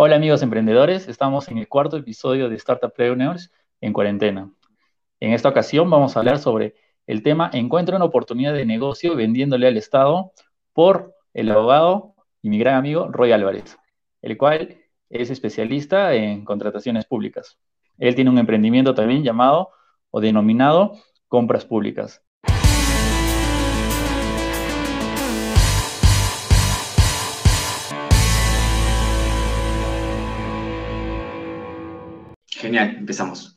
Hola amigos emprendedores, estamos en el cuarto episodio de Startup Preneurs en cuarentena. En esta ocasión vamos a hablar sobre el tema Encuentra una oportunidad de negocio vendiéndole al Estado por el abogado y mi gran amigo Roy Álvarez, el cual es especialista en contrataciones públicas. Él tiene un emprendimiento también llamado o denominado compras públicas. Genial, empezamos.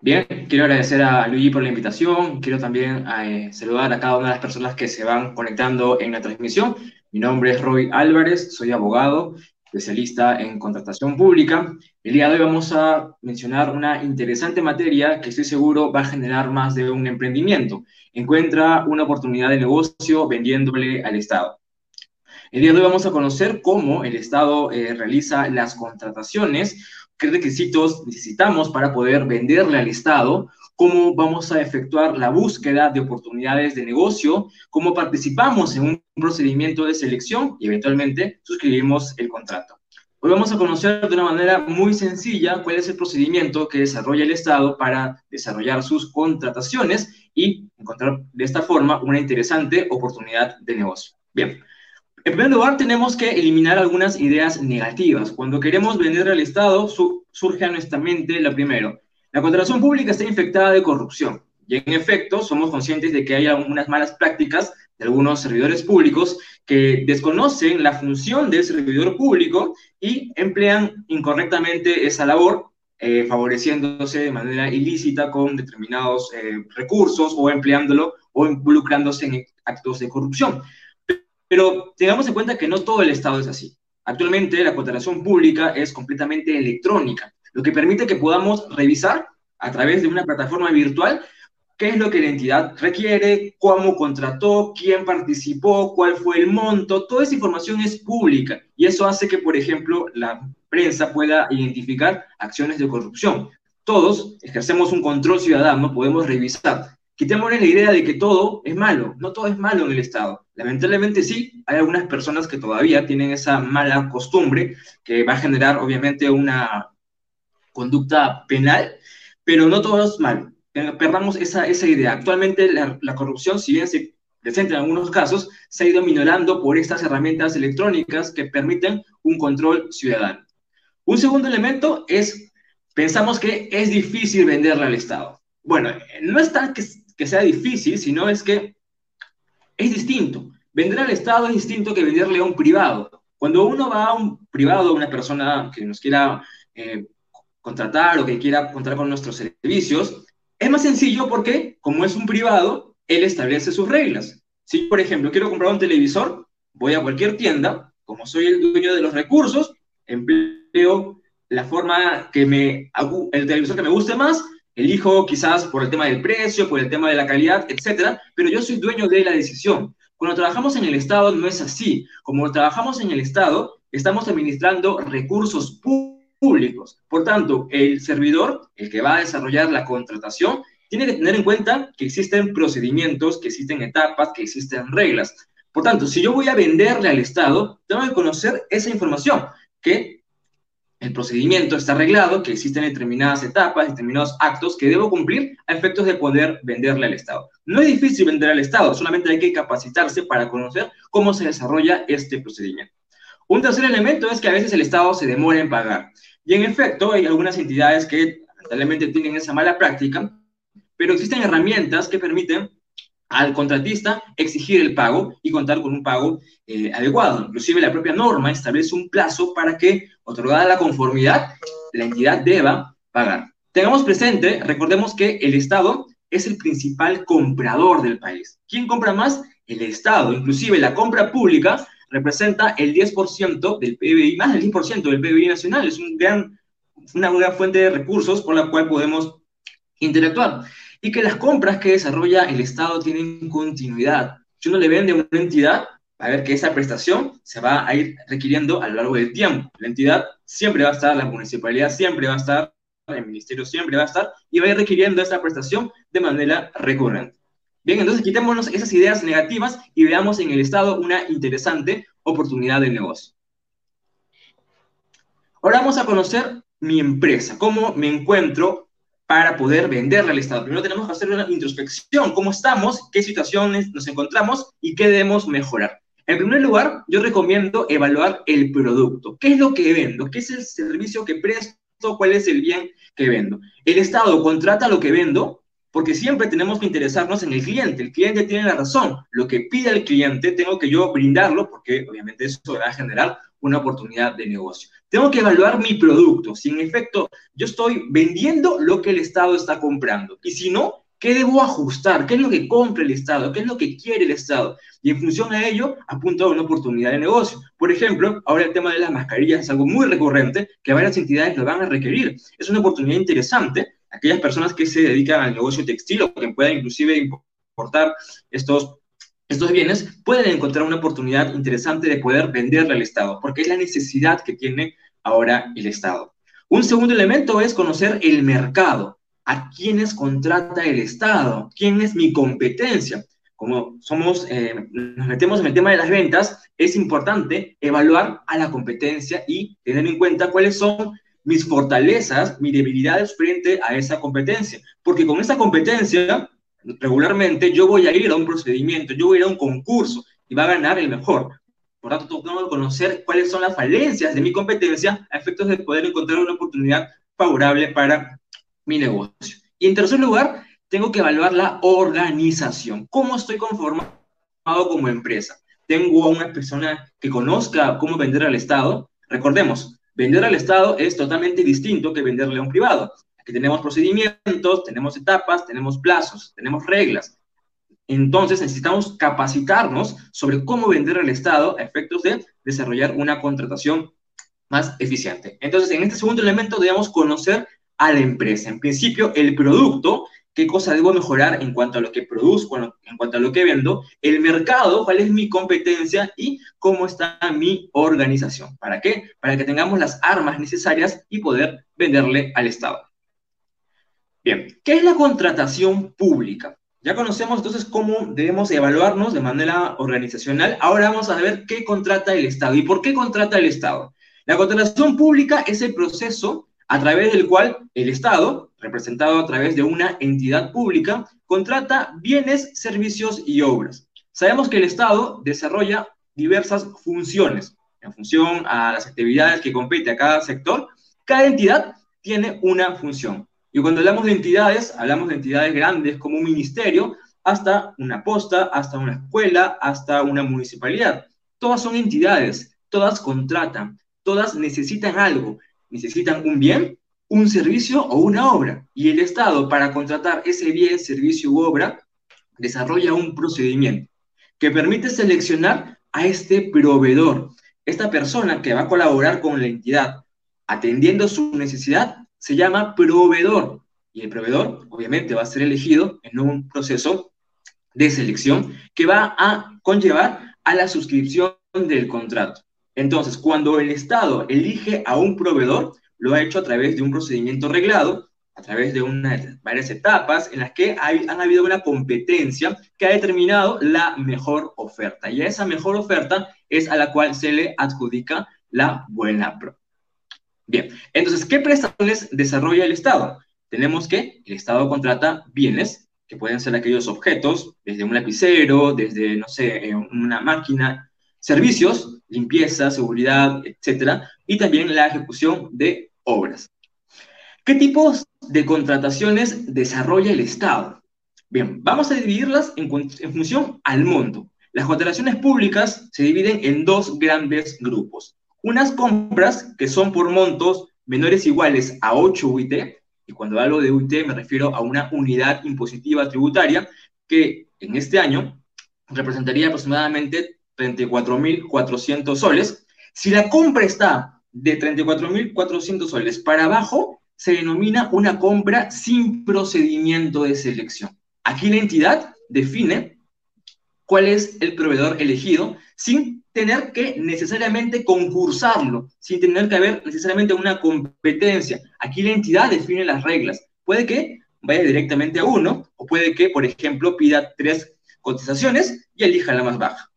Bien, quiero agradecer a Luigi por la invitación. Quiero también eh, saludar a cada una de las personas que se van conectando en la transmisión. Mi nombre es Roy Álvarez, soy abogado, especialista en contratación pública. El día de hoy vamos a mencionar una interesante materia que estoy seguro va a generar más de un emprendimiento. Encuentra una oportunidad de negocio vendiéndole al Estado. El día de hoy vamos a conocer cómo el Estado eh, realiza las contrataciones qué requisitos necesitamos para poder venderle al Estado, cómo vamos a efectuar la búsqueda de oportunidades de negocio, cómo participamos en un procedimiento de selección y eventualmente suscribimos el contrato. Hoy vamos a conocer de una manera muy sencilla cuál es el procedimiento que desarrolla el Estado para desarrollar sus contrataciones y encontrar de esta forma una interesante oportunidad de negocio. Bien, en primer lugar, tenemos que eliminar algunas ideas negativas. Cuando queremos vender al Estado, surge a nuestra mente lo primero. La contratación pública está infectada de corrupción. Y en efecto, somos conscientes de que hay algunas malas prácticas de algunos servidores públicos que desconocen la función del servidor público y emplean incorrectamente esa labor, eh, favoreciéndose de manera ilícita con determinados eh, recursos o empleándolo o involucrándose en actos de corrupción. Pero tengamos en cuenta que no todo el Estado es así. Actualmente la contratación pública es completamente electrónica, lo que permite que podamos revisar a través de una plataforma virtual qué es lo que la entidad requiere, cómo contrató, quién participó, cuál fue el monto, toda esa información es pública y eso hace que, por ejemplo, la prensa pueda identificar acciones de corrupción. Todos ejercemos un control ciudadano, podemos revisar quitémosle la idea de que todo es malo. No todo es malo en el Estado. Lamentablemente sí, hay algunas personas que todavía tienen esa mala costumbre que va a generar obviamente una conducta penal, pero no todo es malo. Perdamos esa, esa idea. Actualmente la, la corrupción, si bien se presenta en algunos casos, se ha ido minorando por estas herramientas electrónicas que permiten un control ciudadano. Un segundo elemento es, pensamos que es difícil venderle al Estado. Bueno, no es tan que que sea difícil, sino es que es distinto. Vender al Estado es distinto que venderle a un privado. Cuando uno va a un privado, una persona que nos quiera eh, contratar o que quiera contar con nuestros servicios, es más sencillo porque, como es un privado, él establece sus reglas. Si, por ejemplo, quiero comprar un televisor, voy a cualquier tienda, como soy el dueño de los recursos, empleo la forma que me, el televisor que me guste más, Elijo quizás por el tema del precio, por el tema de la calidad, etcétera, pero yo soy dueño de la decisión. Cuando trabajamos en el Estado no es así. Como trabajamos en el Estado, estamos administrando recursos públicos. Por tanto, el servidor, el que va a desarrollar la contratación, tiene que tener en cuenta que existen procedimientos, que existen etapas, que existen reglas. Por tanto, si yo voy a venderle al Estado, tengo que conocer esa información, que el procedimiento está arreglado, que existen determinadas etapas, determinados actos que debo cumplir a efectos de poder venderle al Estado. No es difícil vender al Estado, solamente hay que capacitarse para conocer cómo se desarrolla este procedimiento. Un tercer elemento es que a veces el Estado se demora en pagar. Y en efecto, hay algunas entidades que lamentablemente tienen esa mala práctica, pero existen herramientas que permiten al contratista exigir el pago y contar con un pago eh, adecuado. Inclusive la propia norma establece un plazo para que, otorgada la conformidad, la entidad deba pagar. Tengamos presente, recordemos que el Estado es el principal comprador del país. ¿Quién compra más? El Estado. Inclusive la compra pública representa el 10% del PBI, más del 10% del PBI nacional. Es un gran, una gran fuente de recursos por la cual podemos interactuar y que las compras que desarrolla el Estado tienen continuidad. Si uno le vende a una entidad, va a ver que esa prestación se va a ir requiriendo a lo largo del tiempo. La entidad siempre va a estar, la municipalidad siempre va a estar, el ministerio siempre va a estar y va a ir requiriendo esa prestación de manera recurrente. Bien, entonces quitémonos esas ideas negativas y veamos en el Estado una interesante oportunidad de negocio. Ahora vamos a conocer mi empresa, cómo me encuentro para poder venderle al Estado. Primero tenemos que hacer una introspección, cómo estamos, qué situaciones nos encontramos y qué debemos mejorar. En primer lugar, yo recomiendo evaluar el producto. ¿Qué es lo que vendo? ¿Qué es el servicio que presto? ¿Cuál es el bien que vendo? ¿El Estado contrata lo que vendo? Porque siempre tenemos que interesarnos en el cliente. El cliente tiene la razón. Lo que pide el cliente tengo que yo brindarlo porque obviamente eso va a generar una oportunidad de negocio. Tengo que evaluar mi producto. Si en efecto yo estoy vendiendo lo que el Estado está comprando. Y si no, ¿qué debo ajustar? ¿Qué es lo que compra el Estado? ¿Qué es lo que quiere el Estado? Y en función a ello, apunto a una oportunidad de negocio. Por ejemplo, ahora el tema de las mascarillas es algo muy recurrente que varias entidades lo van a requerir. Es una oportunidad interesante. Aquellas personas que se dedican al negocio textil o que puedan inclusive importar estos estos bienes pueden encontrar una oportunidad interesante de poder venderle al Estado, porque es la necesidad que tiene ahora el Estado. Un segundo elemento es conocer el mercado, a quiénes contrata el Estado, quién es mi competencia. Como somos, eh, nos metemos en el tema de las ventas, es importante evaluar a la competencia y tener en cuenta cuáles son mis fortalezas, mis debilidades frente a esa competencia. Porque con esa competencia regularmente yo voy a ir a un procedimiento, yo voy a ir a un concurso y va a ganar el mejor. Por tanto, tengo que conocer cuáles son las falencias de mi competencia a efectos de poder encontrar una oportunidad favorable para mi negocio. Y en tercer lugar, tengo que evaluar la organización. ¿Cómo estoy conformado como empresa? ¿Tengo a una persona que conozca cómo vender al Estado? Recordemos, vender al Estado es totalmente distinto que venderle a un privado que tenemos procedimientos, tenemos etapas, tenemos plazos, tenemos reglas. Entonces necesitamos capacitarnos sobre cómo vender al Estado a efectos de desarrollar una contratación más eficiente. Entonces, en este segundo elemento debemos conocer a la empresa. En principio, el producto, qué cosa debo mejorar en cuanto a lo que produzco, en cuanto a lo que vendo, el mercado, cuál es mi competencia y cómo está mi organización. ¿Para qué? Para que tengamos las armas necesarias y poder venderle al Estado. Bien, ¿qué es la contratación pública? Ya conocemos entonces cómo debemos evaluarnos de manera organizacional. Ahora vamos a ver qué contrata el Estado y por qué contrata el Estado. La contratación pública es el proceso a través del cual el Estado, representado a través de una entidad pública, contrata bienes, servicios y obras. Sabemos que el Estado desarrolla diversas funciones. En función a las actividades que compete a cada sector, cada entidad tiene una función. Y cuando hablamos de entidades, hablamos de entidades grandes como un ministerio, hasta una posta, hasta una escuela, hasta una municipalidad. Todas son entidades, todas contratan, todas necesitan algo, necesitan un bien, un servicio o una obra. Y el Estado, para contratar ese bien, servicio u obra, desarrolla un procedimiento que permite seleccionar a este proveedor, esta persona que va a colaborar con la entidad, atendiendo su necesidad se llama proveedor. Y el proveedor, obviamente, va a ser elegido en un proceso de selección que va a conllevar a la suscripción del contrato. Entonces, cuando el Estado elige a un proveedor, lo ha hecho a través de un procedimiento reglado, a través de unas, varias etapas en las que hay, han habido una competencia que ha determinado la mejor oferta. Y esa mejor oferta es a la cual se le adjudica la buena pro. Bien, entonces, ¿qué prestaciones desarrolla el Estado? Tenemos que el Estado contrata bienes, que pueden ser aquellos objetos, desde un lapicero, desde, no sé, eh, una máquina, servicios, limpieza, seguridad, etcétera, y también la ejecución de obras. ¿Qué tipos de contrataciones desarrolla el Estado? Bien, vamos a dividirlas en, función al monto. Las contrataciones públicas se dividen en dos grandes grupos unas compras que son por montos menores iguales a 8 UIT, y cuando hablo de UIT me refiero a una unidad impositiva tributaria, que en este año representaría aproximadamente 34.400 soles. Si la compra está de 34.400 soles para abajo, se denomina una compra sin procedimiento de selección. Aquí la entidad define cuál es el proveedor elegido sin tener que necesariamente concursarlo, sin tener que haber necesariamente una competencia. Aquí la entidad define las reglas. Puede que vaya directamente a uno, o puede que, por ejemplo, pida tres cotizaciones y elija la más baja.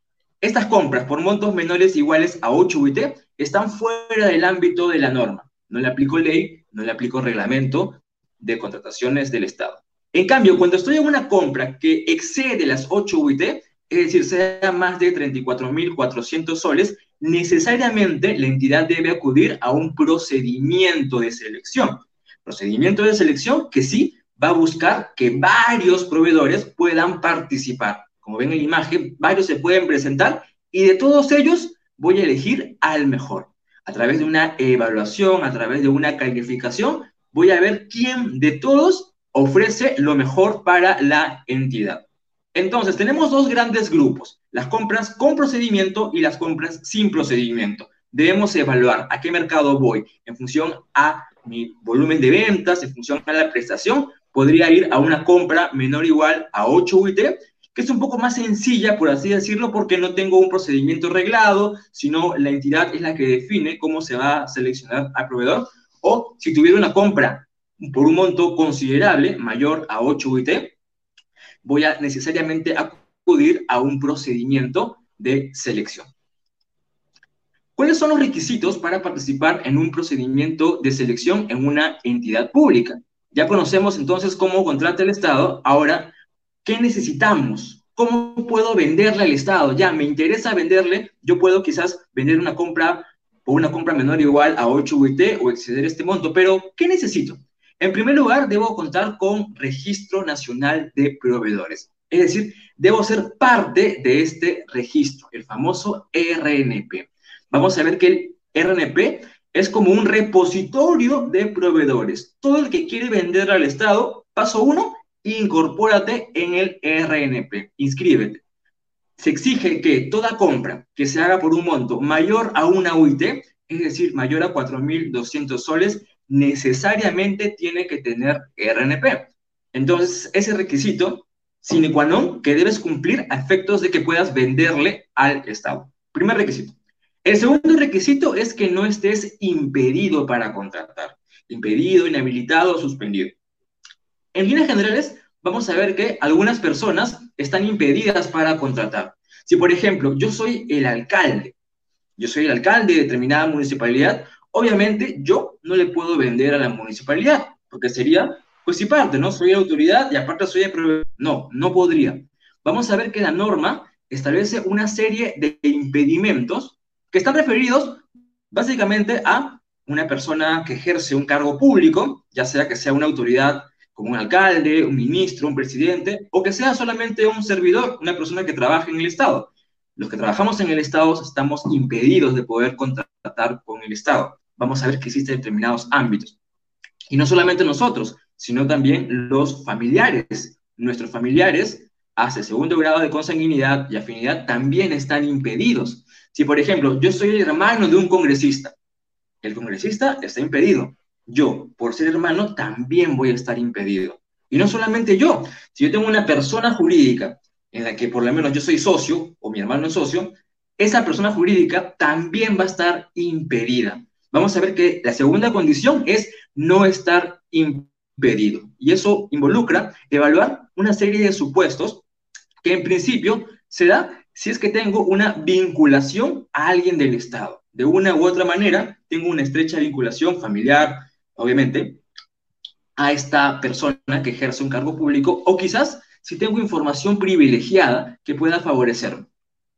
Estas compras por montos menores iguales a 8 UIT están fuera del ámbito de la norma. No le aplico ley, no le aplico reglamento de contrataciones del Estado. En cambio, cuando estoy en una compra que excede las 8 UIT, es decir, sea más de 34.400 soles, necesariamente la entidad debe acudir a un procedimiento de selección. Procedimiento de selección que sí va a buscar que varios proveedores puedan participar. Como ven en la imagen, varios se pueden presentar y de todos ellos voy a elegir al mejor. A través de una evaluación, a través de una calificación, voy a ver quién de todos ofrece lo mejor para la entidad. Entonces, tenemos dos grandes grupos, las compras con procedimiento y las compras sin procedimiento. Debemos evaluar a qué mercado voy en función a mi volumen de ventas, en función a la prestación. Podría ir a una compra menor o igual a 8 UIT, que es un poco más sencilla, por así decirlo, porque no tengo un procedimiento reglado, sino la entidad es la que define cómo se va a seleccionar al proveedor. O si tuviera una compra por un monto considerable, mayor a 8 UIT, voy a necesariamente acudir a un procedimiento de selección. ¿Cuáles son los requisitos para participar en un procedimiento de selección en una entidad pública? Ya conocemos entonces cómo contrata el Estado. Ahora, ¿qué necesitamos? ¿Cómo puedo venderle al Estado? Ya, me interesa venderle, yo puedo quizás vender una compra o una compra menor igual a 8 UIT o exceder este monto, pero ¿qué necesito? En primer lugar, debo contar con Registro Nacional de Proveedores. Es decir, debo ser parte de este registro, el famoso RNP. Vamos a ver que el RNP es como un repositorio de proveedores. Todo el que quiere vender al Estado, paso uno, incorpórate en el RNP, inscríbete. Se exige que toda compra que se haga por un monto mayor a una UIT, es decir, mayor a 4.200 soles, necesariamente tiene que tener RNP. Entonces, ese requisito sine qua non que debes cumplir a efectos de que puedas venderle al Estado. Primer requisito. El segundo requisito es que no estés impedido para contratar. Impedido, inhabilitado o suspendido. En líneas generales, vamos a ver que algunas personas están impedidas para contratar. Si, por ejemplo, yo soy el alcalde, yo soy el alcalde de determinada municipalidad, Obviamente yo no le puedo vender a la municipalidad, porque sería, pues si parte, ¿no? Soy autoridad y aparte soy de... No, no podría. Vamos a ver que la norma establece una serie de impedimentos que están referidos básicamente a una persona que ejerce un cargo público, ya sea que sea una autoridad como un alcalde, un ministro, un presidente, o que sea solamente un servidor, una persona que trabaja en el Estado. Los que trabajamos en el Estado estamos impedidos de poder contratar con el Estado vamos a ver que existen determinados ámbitos. Y no solamente nosotros, sino también los familiares. Nuestros familiares, hace segundo grado de consanguinidad y afinidad, también están impedidos. Si, por ejemplo, yo soy el hermano de un congresista, el congresista está impedido. Yo, por ser hermano, también voy a estar impedido. Y no solamente yo, si yo tengo una persona jurídica en la que por lo menos yo soy socio o mi hermano es socio, esa persona jurídica también va a estar impedida vamos a ver que la segunda condición es no estar impedido. Y eso involucra evaluar una serie de supuestos que en principio se da si es que tengo una vinculación a alguien del Estado. De una u otra manera, tengo una estrecha vinculación familiar, obviamente, a esta persona que ejerce un cargo público, o quizás si tengo información privilegiada que pueda favorecerme.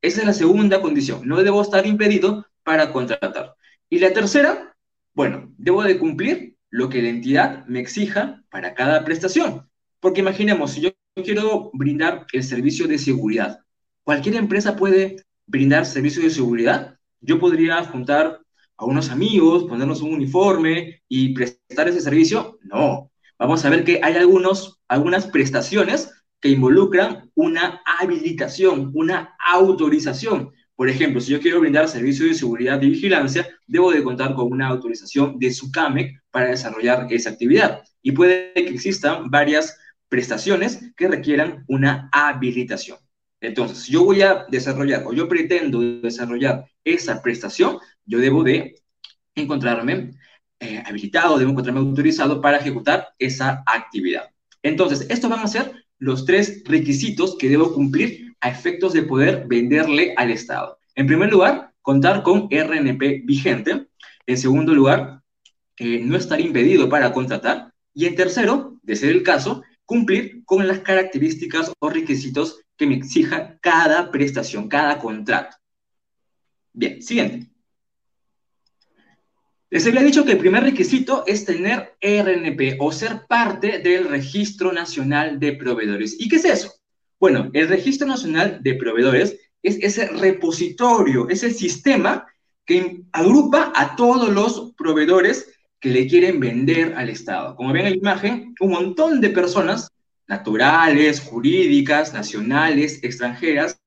Esa es la segunda condición. No debo estar impedido para contratar. Y la tercera, bueno, debo de cumplir lo que la entidad me exija para cada prestación. Porque imaginemos, si yo quiero brindar el servicio de seguridad, ¿cualquier empresa puede brindar servicio de seguridad? Yo podría juntar a unos amigos, ponernos un uniforme y prestar ese servicio. No, vamos a ver que hay algunos, algunas prestaciones que involucran una habilitación, una autorización. Por ejemplo, si yo quiero brindar servicios de seguridad y vigilancia, debo de contar con una autorización de SUCAMEC para desarrollar esa actividad. Y puede que existan varias prestaciones que requieran una habilitación. Entonces, si yo voy a desarrollar o yo pretendo desarrollar esa prestación, yo debo de encontrarme eh, habilitado, debo encontrarme autorizado para ejecutar esa actividad. Entonces, estos van a ser los tres requisitos que debo cumplir a efectos de poder venderle al Estado. En primer lugar, contar con RNP vigente. En segundo lugar, eh, no estar impedido para contratar. Y en tercero, de ser el caso, cumplir con las características o requisitos que me exija cada prestación, cada contrato. Bien, siguiente. Les había dicho que el primer requisito es tener RNP o ser parte del Registro Nacional de Proveedores. ¿Y qué es eso? Bueno, el Registro Nacional de Proveedores es ese repositorio, es el sistema que agrupa a todos los proveedores que le quieren vender al Estado. Como ven en la imagen, un montón de personas, naturales, jurídicas, nacionales, extranjeras,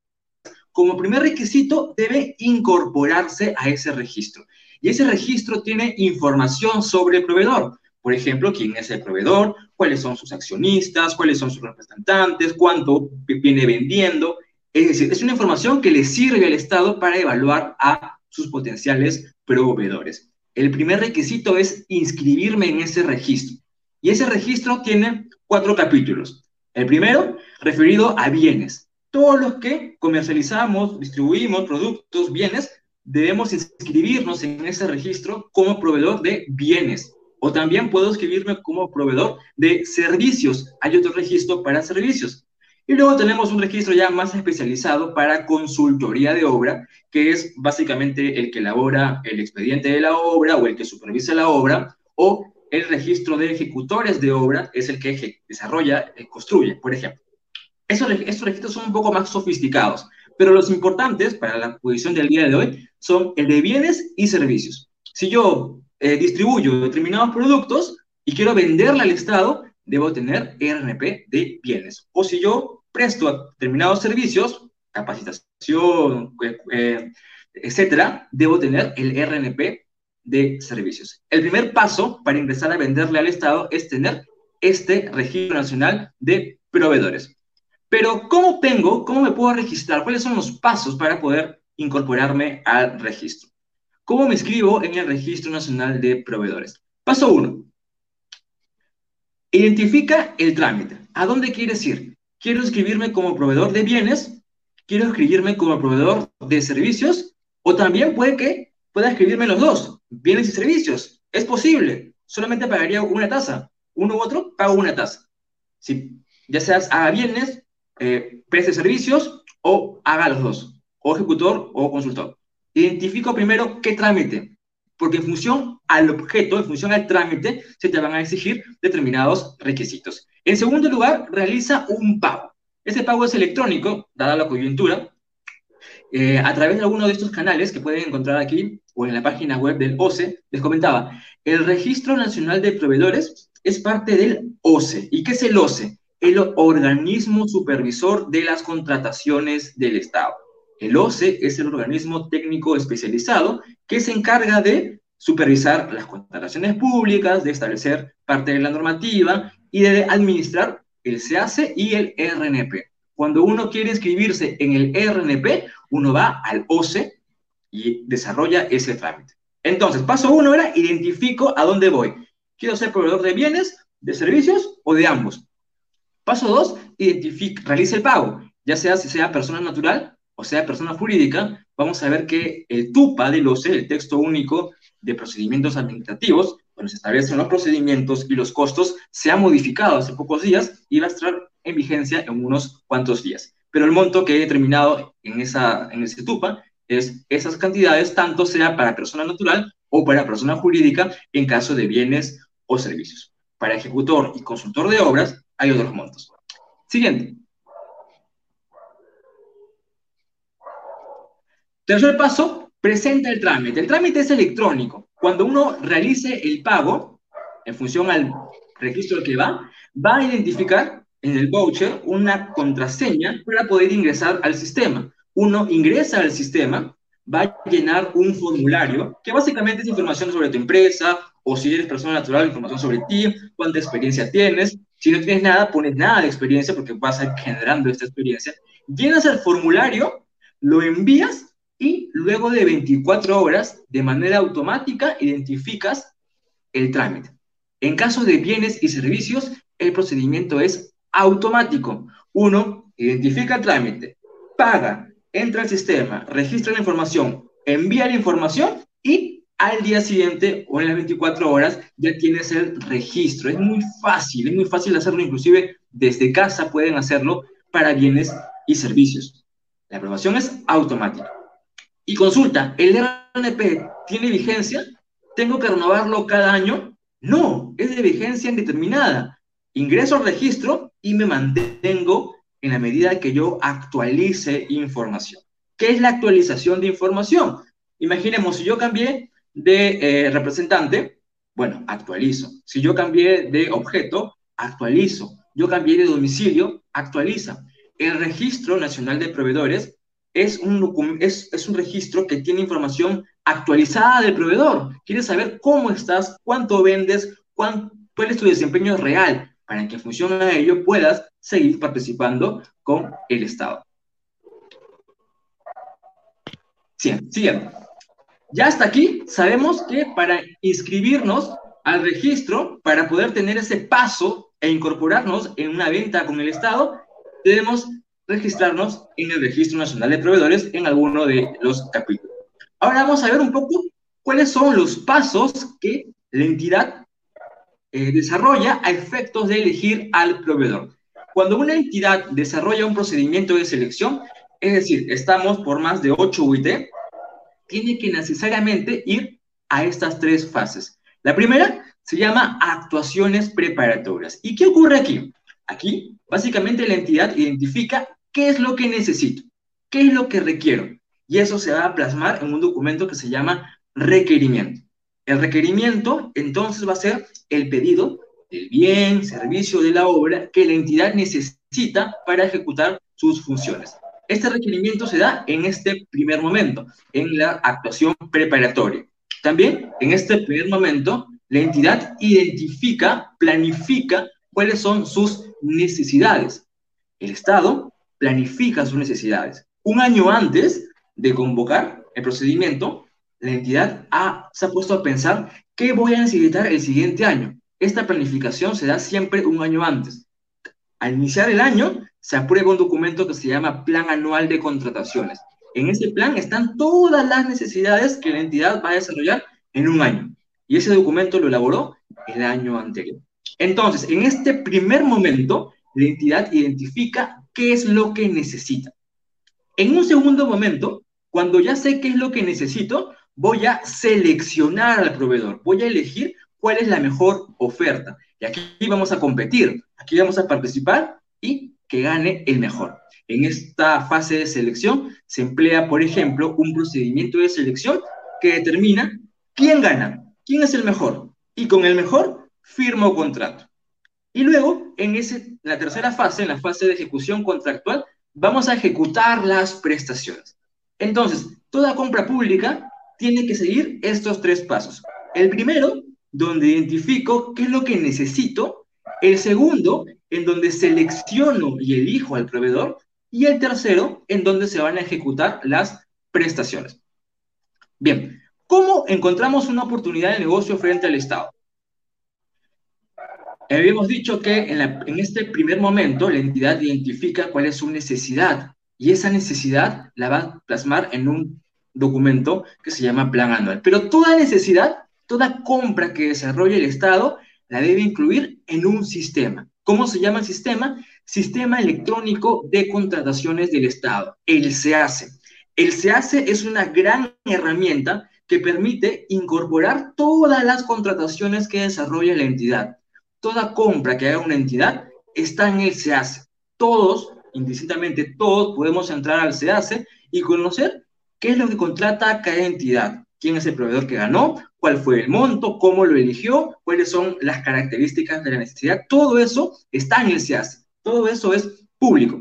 como primer requisito debe incorporarse a ese registro. Y ese registro tiene información sobre el proveedor. Por ejemplo, quién es el proveedor, cuáles son sus accionistas, cuáles son sus representantes, cuánto viene vendiendo. Es decir, es una información que le sirve al Estado para evaluar a sus potenciales proveedores el primer requisito es inscribirme en ese registro. Y ese registro tiene cuatro capítulos. El primero, referido a bienes. Todos los que comercializamos, distribuimos productos, bienes, debemos inscribirnos en ese registro como proveedor de bienes. O también puedo inscribirme como proveedor de servicios. Hay otro registro para servicios. Y luego tenemos un registro ya más especializado para consultoría de obra, que es básicamente el que elabora el expediente de la obra o el que supervisa la obra, o el registro de ejecutores de obra, es el que desarrolla, y construye, por ejemplo. Esos, estos registros son un poco más sofisticados, pero los importantes para la posición del día de hoy son el de bienes y servicios. Si yo eh, distribuyo determinados productos y quiero venderle al Estado, debo tener RNP de bienes. O si yo presto determinados servicios, capacitación, eh, eh, etcétera, debo tener el RNP de servicios. El primer paso para ingresar a venderle al Estado es tener este registro nacional de proveedores. Pero, ¿cómo tengo, cómo me puedo registrar? ¿Cuáles son los pasos para poder incorporarme al registro? ¿Cómo me escribo en el registro nacional de proveedores? Paso 1. Identifica el trámite. ¿A dónde quieres ir? ¿Quiero inscribirme como proveedor de bienes? ¿Quiero inscribirme como proveedor de servicios? O también puede que pueda inscribirme los dos, bienes y servicios. Es posible. Solamente pagaría una tasa. Uno u otro, pago una tasa. Si ya seas haga bienes, eh, servicios o haga los dos. O ejecutor o consultor. Identifico primero qué trámite porque en función al objeto, en función al trámite, se te van a exigir determinados requisitos. En segundo lugar, realiza un pago. Ese pago es electrónico, dada la coyuntura, eh, a través de alguno de estos canales que pueden encontrar aquí o en la página web del OCE, les comentaba, el Registro Nacional de Proveedores es parte del OCE. ¿Y qué es el OCE? El organismo supervisor de las contrataciones del Estado. El OCE es el organismo técnico especializado que se encarga de supervisar las contrataciones públicas, de establecer parte de la normativa y de administrar el CAC y el RNP. Cuando uno quiere inscribirse en el RNP, uno va al OCE y desarrolla ese trámite. Entonces, paso uno era identifico a dónde voy. ¿Quiero ser proveedor de bienes, de servicios o de ambos? Paso dos, identifica, realiza el pago, ya sea si sea persona natural o sea, persona jurídica, vamos a ver que el TUPA del OCE, el texto único de procedimientos administrativos, cuando se establecen los procedimientos y los costos, se ha modificado hace pocos días y va a estar en vigencia en unos cuantos días. Pero el monto que he determinado en, esa, en ese TUPA es esas cantidades, tanto sea para persona natural o para persona jurídica en caso de bienes o servicios. Para ejecutor y consultor de obras hay otros montos. Siguiente. Tercer paso, presenta el trámite. El trámite es electrónico. Cuando uno realice el pago, en función al registro que va, va a identificar en el voucher una contraseña para poder ingresar al sistema. Uno ingresa al sistema, va a llenar un formulario que básicamente es información sobre tu empresa o si eres persona natural, información sobre ti, cuánta experiencia tienes. Si no tienes nada, pones nada de experiencia porque vas a generando esta experiencia. Llenas el formulario, lo envías y luego de 24 horas, de manera automática, identificas el trámite. En caso de bienes y servicios, el procedimiento es automático. Uno, identifica el trámite, paga, entra al sistema, registra la información, envía la información al día siguiente o en las 24 horas ya tienes el registro. Es muy fácil, es muy fácil hacerlo, inclusive desde casa pueden hacerlo para bienes y servicios. La aprobación es automática. Y consulta, ¿el RNP tiene vigencia? ¿Tengo que renovarlo cada año? No, es de vigencia indeterminada. Ingreso al registro y me mantengo en la medida que yo actualice información. ¿Qué es la actualización de información? Imaginemos, si yo cambié de eh, representante, bueno, actualizo. Si yo cambié de objeto, actualizo. Yo cambié de domicilio, actualiza. El Registro Nacional de Proveedores es un, es, un registro que tiene información actualizada del proveedor. Quieres saber cómo estás, cuánto vendes, cuál es tu desempeño real, para que en función a ello puedas seguir participando con el Estado. Siguiente. Ya hasta aquí sabemos que para inscribirnos al registro, para poder tener ese paso e incorporarnos en una venta con el Estado, debemos registrarnos en el Registro Nacional de Proveedores en alguno de los capítulos. Ahora vamos a ver un poco cuáles son los pasos que la entidad eh, desarrolla a efectos de elegir al proveedor. Cuando una entidad desarrolla un procedimiento de selección, es decir, estamos por más de 8 UIT, tiene que necesariamente ir a estas tres fases. La primera se llama actuaciones preparatorias. ¿Y qué ocurre aquí? Aquí, básicamente, la entidad identifica qué es lo que necesito, qué es lo que requiero. Y eso se va a plasmar en un documento que se llama requerimiento. El requerimiento, entonces, va a ser el pedido del bien, servicio de la obra que la entidad necesita para ejecutar sus funciones. Este requerimiento se da en este primer momento, en la actuación preparatoria. También en este primer momento, la entidad identifica, planifica cuáles son sus necesidades. El Estado planifica sus necesidades. Un año antes de convocar el procedimiento, la entidad se ha puesto a pensar qué voy a necesitar el siguiente año. Esta planificación se da siempre un año antes. Al iniciar el año, se aprueba un documento que se llama Plan Anual de Contrataciones. En ese plan están todas las necesidades que la entidad va a desarrollar en un año. Y ese documento lo elaboró el año anterior. Entonces, en este primer momento, la entidad identifica qué es lo que necesita. En un segundo momento, cuando ya sé qué es lo que necesito, voy a seleccionar al proveedor, voy a elegir cuál es la mejor oferta. Y aquí vamos a competir, aquí vamos a participar y que gane el mejor. En esta fase de selección se emplea, por ejemplo, un procedimiento de selección que determina quién gana, quién es el mejor, y con el mejor firmo contrato. Y luego, en ese, la tercera fase, en la fase de ejecución contractual, vamos a ejecutar las prestaciones. Entonces, toda compra pública tiene que seguir estos tres pasos. El primero, donde identifico qué es lo que necesito. El segundo, en donde selecciono y elijo al proveedor, y el tercero, en donde se van a ejecutar las prestaciones. Bien, ¿cómo encontramos una oportunidad de negocio frente al Estado? Habíamos dicho que en, en este primer momento la entidad identifica cuál es su necesidad y esa necesidad la va a plasmar en un documento que se llama plan anual. Pero toda necesidad, toda compra que desarrolle el Estado, la debe incluir en un sistema. ¿Cómo se llama el sistema? Sistema Electrónico de Contrataciones del Estado, el SEACE. El SEACE es una gran herramienta que permite incorporar todas las contrataciones que desarrolla la entidad. Toda compra que haga una entidad está en el SEACE. Todos, indistintamente todos, podemos entrar al SEACE y conocer qué es lo que contrata cada entidad, quién es el proveedor que ganó, cuál fue el monto, cómo lo eligió, cuáles son las características de la necesidad. Todo eso está en el SEAS. Todo eso es público.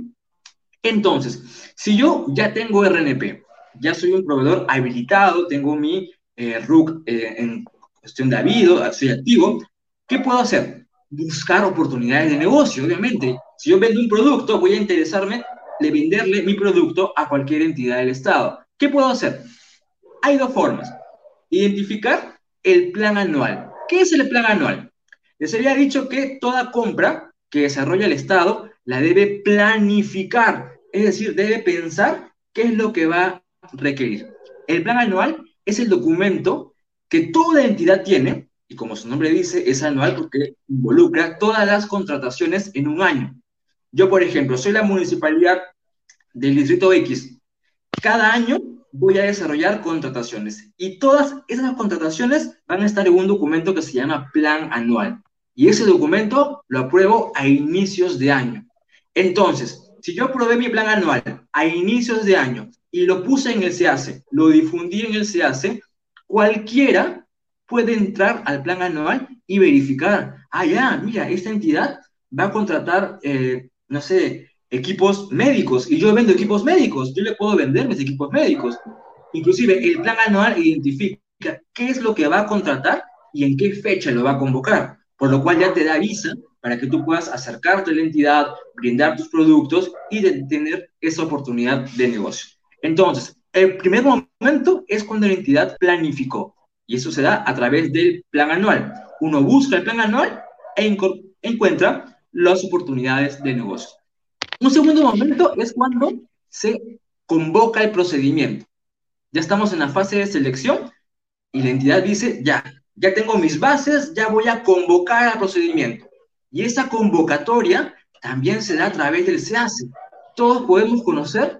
Entonces, si yo ya tengo RNP, ya soy un proveedor habilitado, tengo mi eh, RUC eh, en cuestión de habido, soy activo, ¿qué puedo hacer? Buscar oportunidades de negocio, obviamente. Si yo vendo un producto, voy a interesarme de venderle mi producto a cualquier entidad del Estado. ¿Qué puedo hacer? Hay dos formas. Identificar el plan anual. ¿Qué es el plan anual? Les había dicho que toda compra que desarrolla el Estado la debe planificar. es decir, debe pensar qué es lo que va a requerir. El plan anual es el documento que toda entidad tiene, y como su nombre dice, es anual porque involucra todas las contrataciones en un año. Yo, por ejemplo, soy la municipalidad del distrito X. Cada año voy a desarrollar contrataciones y todas esas contrataciones van a estar en un documento que se llama plan anual. Y ese documento lo apruebo a inicios de año. Entonces, si yo aprobé mi plan anual a inicios de año y lo puse en el SEACE, lo difundí en el SEACE, cualquiera puede entrar al plan anual y verificar, ah, ya, mira, esta entidad va a contratar, eh, no sé, equipos médicos y yo vendo equipos médicos, yo le puedo vender mis equipos médicos. Inclusive el plan anual identifica qué es lo que va a contratar y en qué fecha lo va a convocar, por lo cual ya te da visa para que tú puedas acercarte a la entidad, brindar tus productos y tener esa oportunidad de negocio. Entonces, el primer momento es cuando la entidad planificó y eso se da a través del plan anual. Uno busca el plan anual e encuentra las oportunidades de negocio. Un segundo momento es cuando se convoca el procedimiento. Ya estamos en la fase de selección y la entidad dice, ya, ya tengo mis bases, ya voy a convocar al procedimiento. Y esa convocatoria también se da a través del SEACE. Todos podemos conocer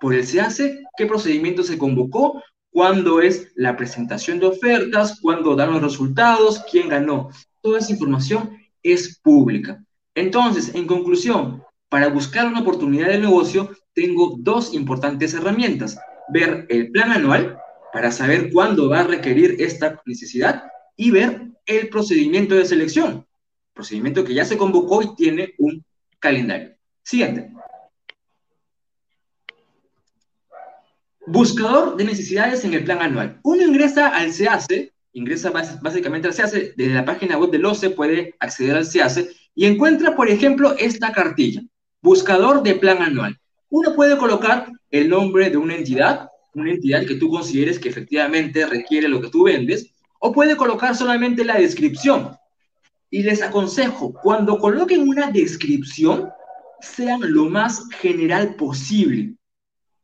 por el SEACE qué procedimiento se convocó, cuándo es la presentación de ofertas, cuándo dan los resultados, quién ganó. Toda esa información es pública. Entonces, en conclusión, para buscar una oportunidad de negocio, tengo dos importantes herramientas. Ver el plan anual para saber cuándo va a requerir esta necesidad y ver el procedimiento de selección, procedimiento que ya se convocó y tiene un calendario. Siguiente. Buscador de necesidades en el plan anual. Uno ingresa al SEACE, ingresa básicamente al SEACE, desde la página web del OCE puede acceder al SEACE y encuentra, por ejemplo, esta cartilla. Buscador de plan anual. Uno puede colocar el nombre de una entidad, una entidad que tú consideres que efectivamente requiere lo que tú vendes, o puede colocar solamente la descripción. Y les aconsejo, cuando coloquen una descripción, sean lo más general posible.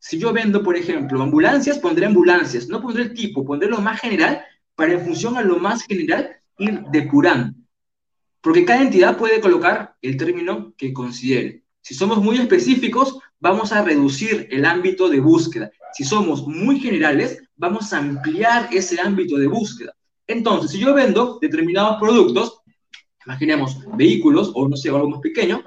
Si yo vendo, por ejemplo, ambulancias, pondré ambulancias, no pondré el tipo, pondré lo más general para en función a lo más general ir depurando. Porque cada entidad puede colocar el término que considere. Si somos muy específicos, vamos a reducir el ámbito de búsqueda. Si somos muy generales, vamos a ampliar ese ámbito de búsqueda. Entonces, si yo vendo determinados productos, imaginemos vehículos o no sé, algo más pequeño,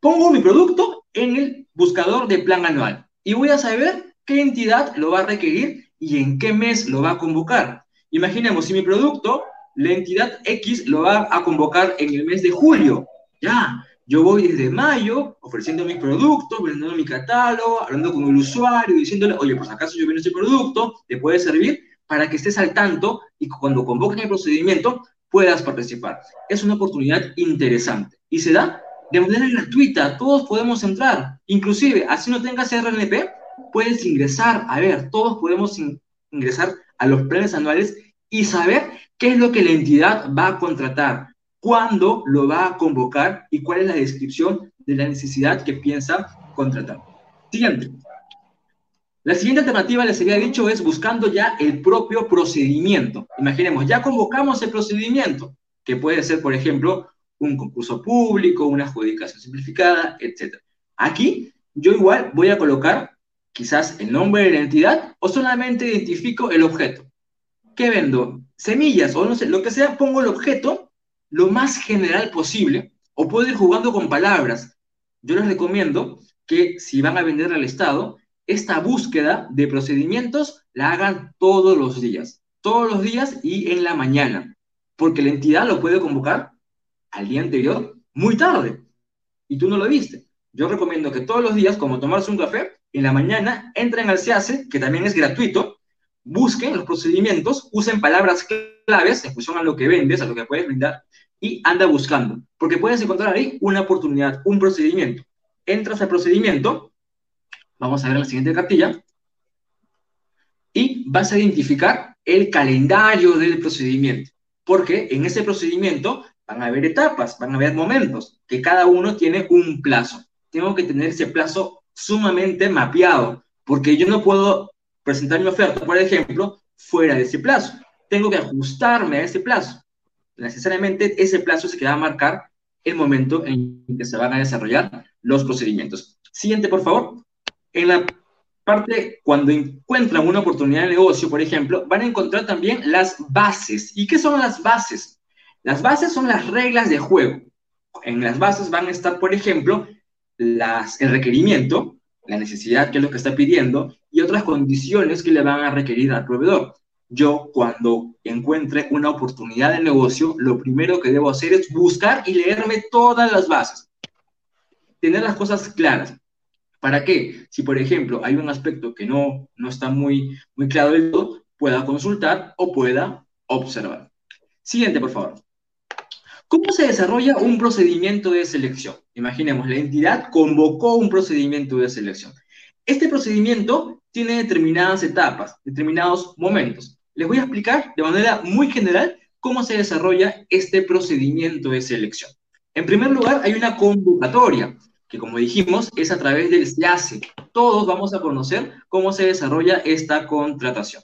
pongo mi producto en el buscador de plan anual y voy a saber qué entidad lo va a requerir y en qué mes lo va a convocar. Imaginemos si mi producto, la entidad X lo va a convocar en el mes de julio. Ya, yo voy desde mayo ofreciendo mis productos, vendiendo mi catálogo, hablando con el usuario, diciéndole, oye, por si acaso yo vendo este producto, te puede servir para que estés al tanto y cuando convoquen el procedimiento puedas participar. Es una oportunidad interesante y se da de manera gratuita, todos podemos entrar, inclusive, así no tengas RNP, puedes ingresar, a ver, todos podemos ingresar a los planes anuales y saber qué es lo que la entidad va a contratar, cuándo lo va a convocar y cuál es la descripción de la necesidad que piensa contratar. Siguiente. La siguiente alternativa, les había dicho, es buscando ya el propio procedimiento. Imaginemos, ya convocamos el procedimiento, que puede ser, por ejemplo, un concurso público, una adjudicación simplificada, etc. Aquí yo igual voy a colocar quizás el nombre de la entidad o solamente identifico el objeto. ¿Qué vendo? Semillas o no sé, lo que sea, pongo el objeto lo más general posible o puedo ir jugando con palabras. Yo les recomiendo que si van a vender al Estado, esta búsqueda de procedimientos la hagan todos los días, todos los días y en la mañana, porque la entidad lo puede convocar al día anterior muy tarde y tú no lo viste. Yo recomiendo que todos los días, como tomarse un café, en la mañana entren al SEACE, que también es gratuito, busquen los procedimientos, usen palabras claves en función a lo que vendes, a lo que puedes brindar, y anda buscando, porque puedes encontrar ahí una oportunidad, un procedimiento. Entras al procedimiento, vamos a ver la siguiente cartilla, y vas a identificar el calendario del procedimiento, porque en ese procedimiento van a haber etapas, van a haber momentos, que cada uno tiene un plazo. Tengo que tener ese plazo sumamente mapeado, porque yo no puedo presentar mi oferta, por ejemplo, fuera de ese plazo. Tengo que ajustarme a ese plazo. Necesariamente ese plazo se que va a marcar el momento en que se van a desarrollar los procedimientos. Siguiente, por favor. En la parte, cuando encuentran una oportunidad de negocio, por ejemplo, van a encontrar también las bases. ¿Y qué son las bases? Las bases son las reglas de juego. En las bases van a estar, por ejemplo, las, el requerimiento, la necesidad, que es lo que está pidiendo, y otras condiciones que le van a requerir al proveedor. Yo, cuando encuentre una oportunidad de negocio, lo primero que debo hacer es buscar y leerme todas las bases. Tener las cosas claras. ¿Para qué? Si, por ejemplo, hay un aspecto que no, no está muy, muy claro del todo, pueda consultar o pueda observar. Siguiente, por favor. ¿Cómo se desarrolla un procedimiento de selección? Imaginemos, la entidad convocó un procedimiento de selección. Este procedimiento tiene determinadas etapas, determinados momentos. Les voy a explicar de manera muy general cómo se desarrolla este procedimiento de selección. En primer lugar, hay una convocatoria, que como dijimos, es a través del SLACE. Todos vamos a conocer cómo se desarrolla esta contratación.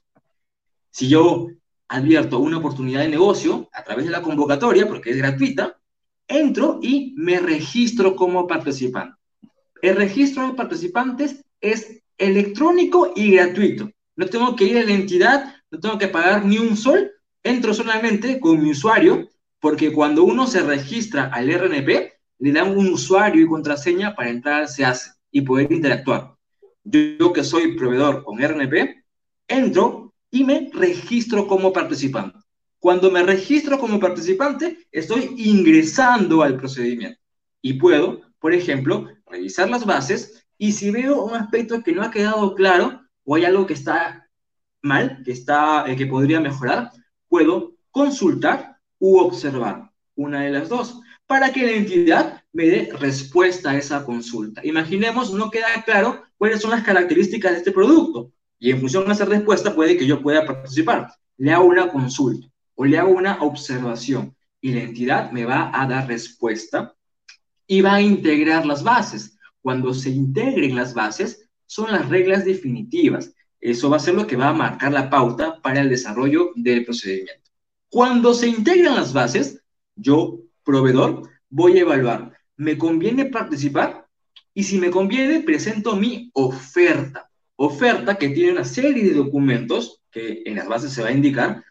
Si yo advierto una oportunidad de negocio a través de la convocatoria, porque es gratuita, entro y me registro como participante. El registro de participantes es electrónico y gratuito. No tengo que ir a la entidad, no tengo que pagar ni un sol, entro solamente con mi usuario, porque cuando uno se registra al RNP, le dan un usuario y contraseña para entrar al SEACE y poder interactuar. Yo, que soy proveedor con RNP, entro y me registro como participante. Cuando me registro como participante, estoy ingresando al procedimiento y puedo, por ejemplo, revisar las bases y si veo un aspecto que no ha quedado claro o hay algo que está mal, que, está, eh, que podría mejorar, puedo consultar u observar una de las dos para que la entidad me dé respuesta a esa consulta. Imaginemos, no queda claro cuáles son las características de este producto. Y en función de esa respuesta puede que yo pueda participar. Le hago una consulta o le hago una observación y la entidad me va a dar respuesta y va a integrar las bases. Cuando se integren las bases, son las reglas definitivas. Eso va a ser lo que va a marcar la pauta para el desarrollo del procedimiento. Cuando se integran las bases, yo, proveedor, voy a evaluar, ¿me conviene participar? Y si me conviene, presento mi oferta oferta que tiene una serie de documentos que en las bases se va a indicar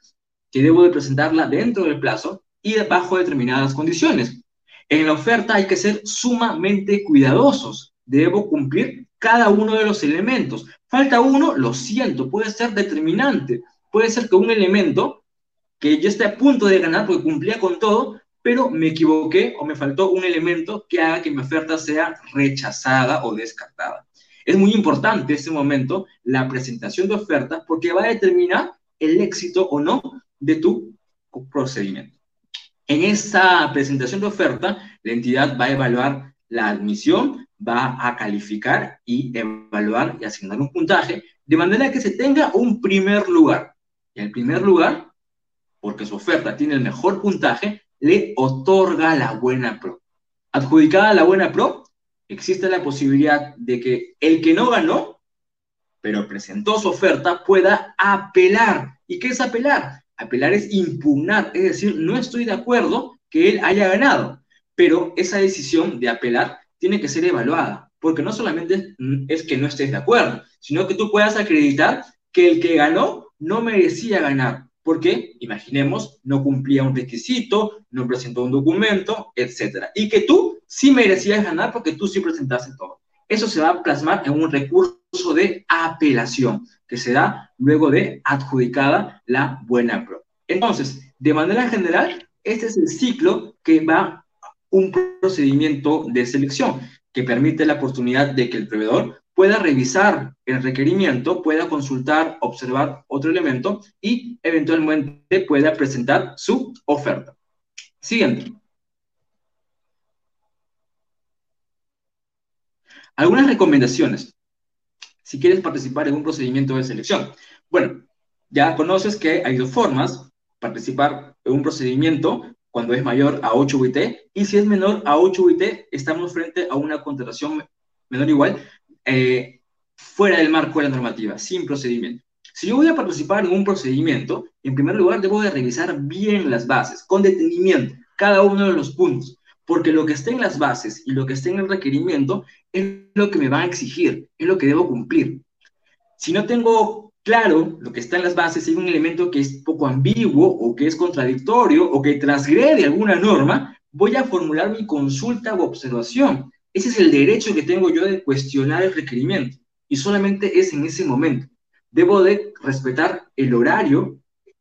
que debo de presentarla dentro del plazo y bajo determinadas condiciones. En la oferta hay que ser sumamente cuidadosos. Debo cumplir cada uno de los elementos. Falta uno, lo siento, puede ser determinante. Puede ser que un elemento que yo esté a punto de ganar porque cumplía con todo, pero me equivoqué o me faltó un elemento que haga que mi oferta sea rechazada o descartada. Es muy importante en este momento la presentación de ofertas porque va a determinar el éxito o no de tu procedimiento. En esta presentación de oferta, la entidad va a evaluar la admisión, va a calificar y evaluar y asignar un puntaje, de manera que se tenga un primer lugar. Y el primer lugar, porque su oferta tiene el mejor puntaje, le otorga la buena pro. Adjudicada la buena pro, existe la posibilidad de que el que no ganó, pero presentó su oferta, pueda apelar. ¿Y qué es apelar? Apelar es impugnar, es decir, no estoy de acuerdo que él haya ganado, pero esa decisión de apelar tiene que ser evaluada, porque no solamente es que no estés de acuerdo, sino que tú puedas acreditar que el que ganó no merecía ganar, porque, imaginemos, no cumplía un requisito, no presentó un documento, etc. Y que tú sí merecías ganar porque tú sí presentaste todo. Eso se va a plasmar en un recurso de apelación, que será luego de adjudicada la buena prueba. Entonces, de manera general, este es el ciclo que va un procedimiento de selección que permite la oportunidad de que el proveedor pueda revisar el requerimiento, pueda consultar, observar otro elemento y eventualmente pueda presentar su oferta. Siguiente. Algunas recomendaciones. Si quieres participar en un procedimiento de selección. Bueno, ya conoces que hay dos formas. Participar en un procedimiento cuando es mayor a 8 UIT y si es menor a 8 UIT, estamos frente a una contratación menor o igual eh, fuera del marco de la normativa, sin procedimiento. Si yo voy a participar en un procedimiento, en primer lugar debo de revisar bien las bases, con detenimiento, cada uno de los puntos, porque lo que está en las bases y lo que está en el requerimiento es lo que me va a exigir, es lo que debo cumplir. Si no tengo claro lo que está en las bases, hay un elemento que es poco ambiguo o que es contradictorio o que transgrede alguna norma, voy a formular mi consulta o observación. Ese es el derecho que tengo yo de cuestionar el requerimiento y solamente es en ese momento. Debo de respetar el horario,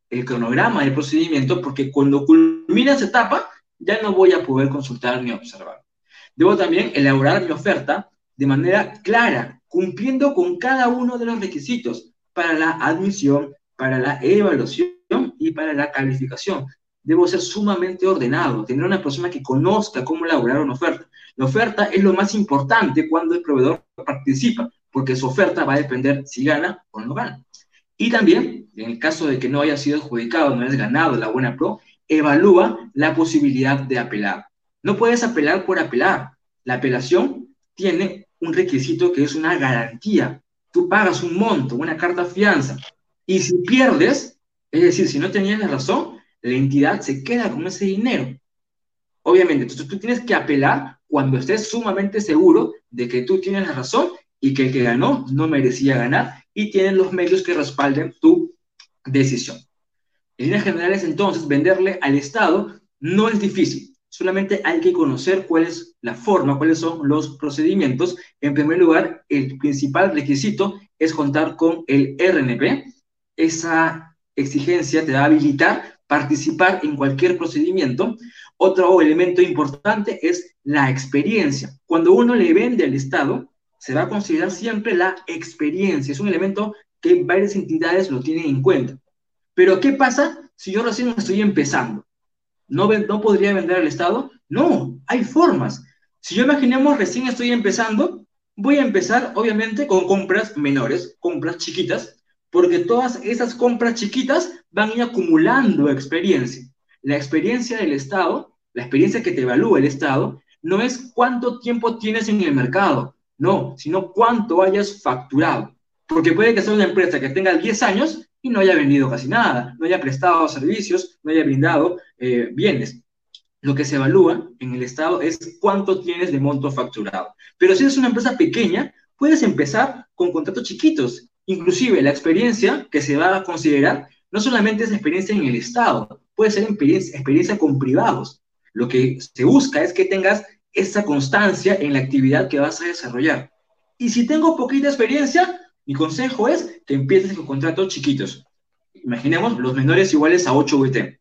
el cronograma del procedimiento, porque cuando culmina esa etapa, ya no voy a poder consultar ni observar. Debo también elaborar mi oferta de manera clara, cumpliendo con cada uno de los requisitos para la admisión, para la evaluación y para la calificación. Debo ser sumamente ordenado, tener una persona que conozca cómo elaborar una oferta. La oferta es lo más importante cuando el proveedor participa, porque su oferta va a depender si gana o no gana. Y también, en el caso de que no haya sido adjudicado, no hayas ganado la buena pro, evalúa la posibilidad de apelar. No puedes apelar por apelar. La apelación tiene un requisito que es una garantía. Tú pagas un monto, una carta fianza, y si pierdes, es decir, si no tenías la razón, la entidad se queda con ese dinero. Obviamente, entonces tú tienes que apelar cuando estés sumamente seguro de que tú tienes la razón y que el que ganó no merecía ganar y tienen los medios que respalden tu decisión. En líneas generales, entonces, venderle al Estado no es difícil, solamente hay que conocer cuál es la forma, cuáles son los procedimientos. En primer lugar, el principal requisito es contar con el RNP. Esa exigencia te va a habilitar participar en cualquier procedimiento. Otro elemento importante es la experiencia. Cuando uno le vende al Estado, se va a considerar siempre la experiencia. Es un elemento que varias entidades lo tienen en cuenta. Pero ¿qué pasa si yo recién estoy empezando? ¿No, ¿No podría vender al Estado? No, hay formas. Si yo imaginemos recién estoy empezando, voy a empezar obviamente con compras menores, compras chiquitas, porque todas esas compras chiquitas van acumulando experiencia. La experiencia del Estado, la experiencia que te evalúa el Estado, no es cuánto tiempo tienes en el mercado, no, sino cuánto hayas facturado. Porque puede que sea una empresa que tenga 10 años y no haya vendido casi nada, no haya prestado servicios, no haya brindado eh, bienes. Lo que se evalúa en el Estado es cuánto tienes de monto facturado. Pero si eres una empresa pequeña, puedes empezar con contratos chiquitos Inclusive la experiencia que se va a considerar no solamente es experiencia en el Estado, puede ser experiencia, con privados. Lo que se busca es que tengas esa constancia en la actividad que vas a desarrollar. Y si tengo poquita experiencia, mi consejo es que empieces con contratos chiquitos. Imaginemos los menores iguales a 8 VT.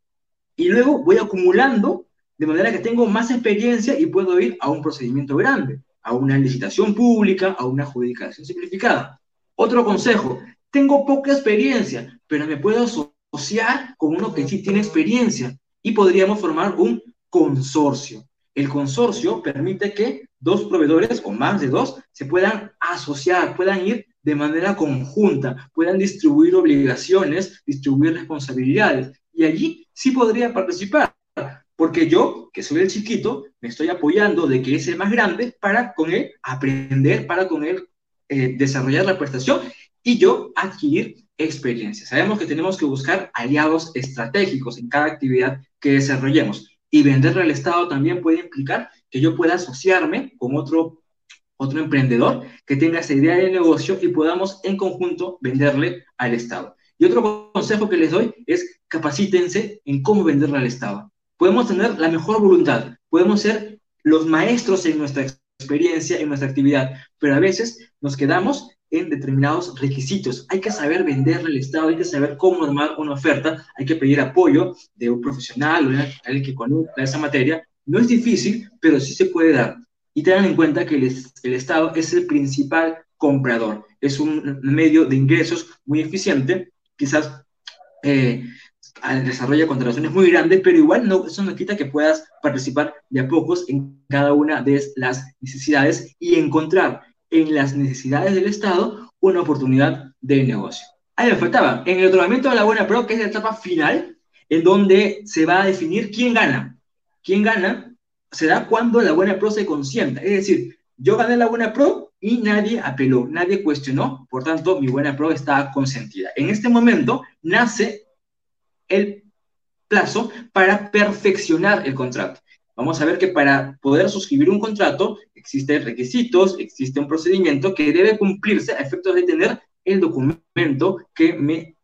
Y luego voy acumulando de manera que tengo más experiencia y puedo ir a un procedimiento grande, a una licitación pública, a una adjudicación simplificada. Otro consejo, tengo poca experiencia, pero me puedo asociar con uno que sí tiene experiencia y podríamos formar un consorcio. El consorcio permite que dos proveedores o más de dos se puedan asociar, puedan ir de manera conjunta, puedan distribuir obligaciones, distribuir responsabilidades. Y allí sí podría participar, porque yo, que soy el chiquito, me estoy apoyando de que es el más grande para con él aprender, para con él eh, desarrollar la prestación y yo adquirir experiencia. Sabemos que tenemos que buscar aliados estratégicos en cada actividad que desarrollemos y venderle al Estado también puede implicar que yo pueda asociarme con otro, otro emprendedor que tenga esa idea de negocio y podamos en conjunto venderle al Estado. Y otro consejo que les doy es capacítense en cómo venderle al Estado. Podemos tener la mejor voluntad, podemos ser los maestros en nuestra experiencia, en nuestra actividad, pero a veces nos quedamos en determinados requisitos. Hay que saber venderle al Estado, hay que saber cómo armar una oferta, hay que pedir apoyo de un profesional o de alguien que conozca esa materia. No es difícil, pero sí se puede dar. Y tengan en cuenta que el, el Estado es el principal comprador, es un medio de ingresos muy eficiente, quizás eh, desarrolla contrataciones muy grandes, pero igual no, eso no quita que puedas participar de a pocos en cada una de las necesidades y encontrar en las necesidades del Estado una oportunidad de negocio. Ahí me faltaba, en el otorgamiento de la buena pro, que es la etapa final, en donde se va a definir quién gana. Quién gana será cuando la buena pro se consienta. Es decir, yo gané la buena pro y nadie apeló, nadie cuestionó, por tanto mi buena prueba está consentida. En este momento nace el plazo para perfeccionar el contrato. Vamos a ver que para poder suscribir un contrato existen requisitos, existe un procedimiento que debe cumplirse a efectos de tener el documento que me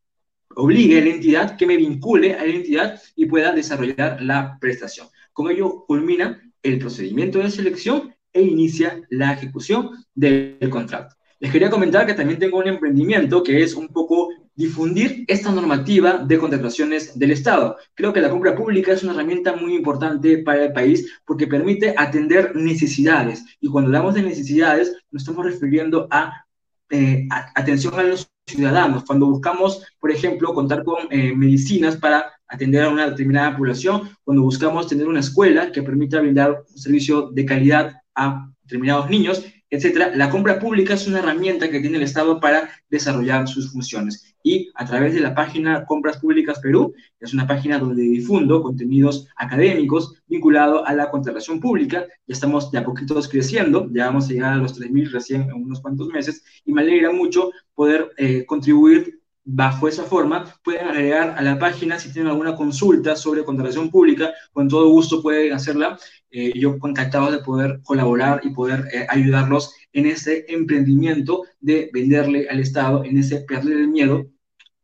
obligue a la entidad, que me vincule a la entidad y pueda desarrollar la prestación. Con ello culmina el procedimiento de selección e inicia la ejecución del contrato. Les quería comentar que también tengo un emprendimiento que es un poco difundir esta normativa de contrataciones del Estado. Creo que la compra pública es una herramienta muy importante para el país porque permite atender necesidades. Y cuando hablamos de necesidades, nos estamos refiriendo a, eh, atención a los ciudadanos. Cuando buscamos, por ejemplo, contar con eh, medicinas para atender a una determinada población, cuando buscamos tener una escuela que permita brindar un servicio de calidad a determinados niños, etcétera. La compra pública es una herramienta que tiene el Estado para desarrollar sus funciones. Y a través de la página Compras Públicas Perú, es una página donde difundo contenidos académicos vinculados a la contratación pública. Ya estamos de a poquitos creciendo, ya vamos a llegar a los 3.000 recién en unos cuantos meses, y me alegra mucho poder eh, contribuir bajo esa forma, pueden agregar a la página si tienen alguna consulta sobre contratación pública, con todo gusto pueden hacerla. Eh, yo contactado de poder colaborar y poder eh, ayudarlos en ese emprendimiento de venderle al Estado, en ese perder el miedo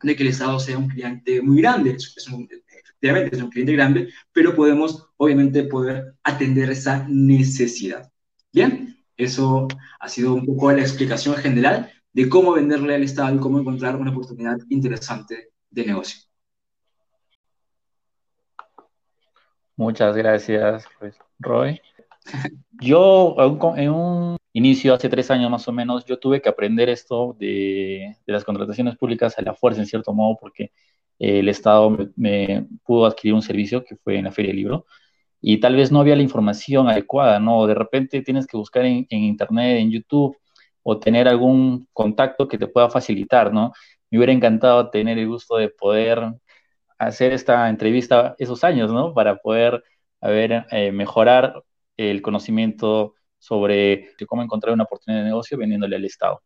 de que el Estado sea un cliente muy grande. Es efectivamente es un cliente grande, pero podemos obviamente poder atender esa necesidad. Bien, eso ha sido un poco la explicación general de cómo venderle al Estado y cómo encontrar una oportunidad interesante de negocio. Muchas gracias, pues, Roy. Yo, en un inicio, hace tres años más o menos, yo tuve que aprender esto de, las contrataciones públicas a la fuerza, en cierto modo, porque el Estado me, pudo adquirir un servicio que fue en la Feria del Libro y tal vez no había la información adecuada, ¿no? De repente tienes que buscar en Internet, en YouTube, o tener algún contacto que te pueda facilitar, ¿no? Me hubiera encantado tener el gusto de poder hacer esta entrevista esos años, ¿no? Para poder, a eh, mejorar el conocimiento sobre cómo encontrar una oportunidad de negocio vendiéndole al Estado.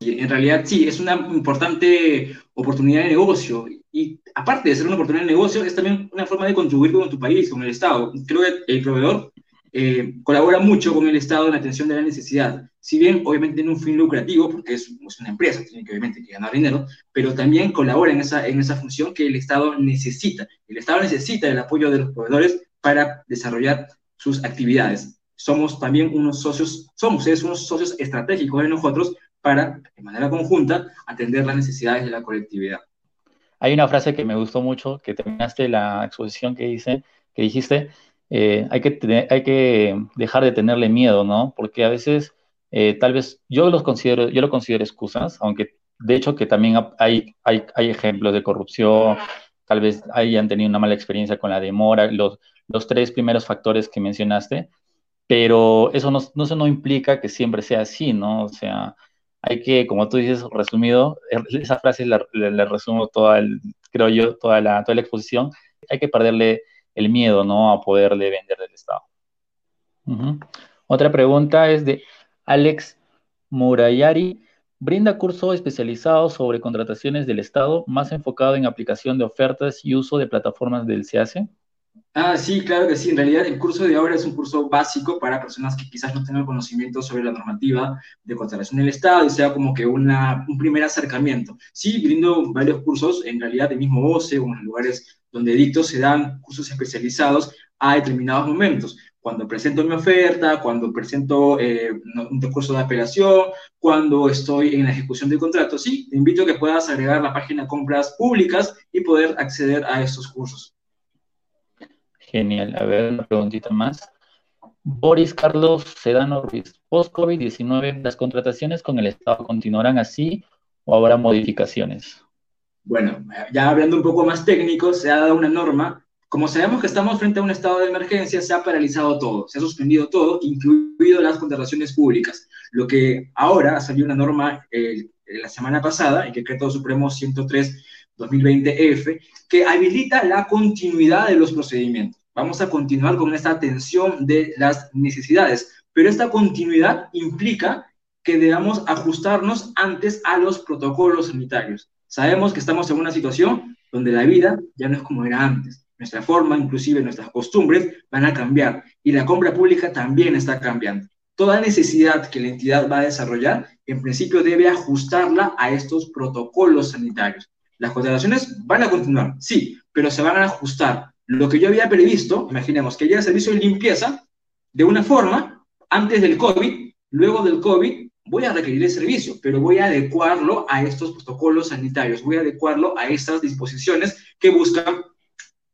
En realidad, sí, es una importante oportunidad de negocio. Y aparte de ser una oportunidad de negocio, es también una forma de contribuir con tu país, con el Estado. Creo que el proveedor eh, colabora mucho con el Estado en la atención de la necesidad. Si bien, obviamente, en un fin lucrativo, porque es, una empresa, tiene que obviamente que ganar dinero, pero también colabora en esa, en esa función que el Estado necesita. El Estado necesita el apoyo de los proveedores para desarrollar sus actividades. Somos también unos socios, somos unos socios estratégicos de nosotros para, de manera conjunta, atender las necesidades de la colectividad. Hay una frase que me gustó mucho, que terminaste la exposición que, hice, que dijiste, eh, hay, que hay que dejar de tenerle miedo, ¿no? Porque a veces, eh, tal vez, yo los considero, yo lo considero excusas, aunque de hecho que también hay, hay, hay ejemplos de corrupción, tal vez hayan tenido una mala experiencia con la demora, los, los tres primeros factores que mencionaste, pero eso no, no, no implica que siempre sea así, ¿no? O sea, hay que, como tú dices, resumido, er, esa frase la, resumo toda, el, creo yo, toda la, toda la exposición, hay que perderle el miedo, ¿no? A poderle vender del Estado. Otra pregunta es de Alex Murayari. Brinda curso especializado sobre contrataciones del Estado, más enfocado en aplicación de ofertas y uso de plataformas del CAC. Ah, sí, claro que sí. En realidad, el curso de ahora es un curso básico para personas que quizás no tengan conocimiento sobre la normativa de contratación del Estado y sea como que un primer acercamiento. Sí, brindo varios cursos, en realidad, de mismo OCE o en lugares donde dicto se dan cursos especializados a determinados momentos. Cuando presento mi oferta, cuando presento eh, un curso de apelación, cuando estoy en la ejecución del contrato. Sí, te invito a que puedas agregar la página compras públicas y poder acceder a estos cursos. Genial. A ver, una preguntita más. Boris Carlos Sedano Ruiz. Post-COVID-19, ¿las contrataciones con el Estado continuarán así o habrá modificaciones? Bueno, ya hablando un poco más técnico, se ha dado una norma. Como sabemos que estamos frente a un estado de emergencia, se ha paralizado todo, se ha suspendido todo, incluido las contrataciones públicas. Lo que ahora salió una norma eh, la semana pasada, el decreto supremo 103-2020F, que habilita la continuidad de los procedimientos. Vamos a continuar con esta atención de las necesidades, pero esta continuidad implica que debamos ajustarnos antes a los protocolos sanitarios. Sabemos que estamos en una situación donde la vida ya no es como era antes. Nuestra forma, inclusive nuestras costumbres, van a cambiar y la compra pública también está cambiando. Toda necesidad que la entidad va a desarrollar, en principio debe ajustarla a estos protocolos sanitarios. Las contrataciones van a continuar, sí, pero se van a ajustar. Lo que yo había previsto, imaginemos que ya el servicio de limpieza, de una forma, antes del COVID, luego del COVID, voy a requerir el servicio, pero voy a adecuarlo a estos protocolos sanitarios, voy a adecuarlo a estas disposiciones que buscan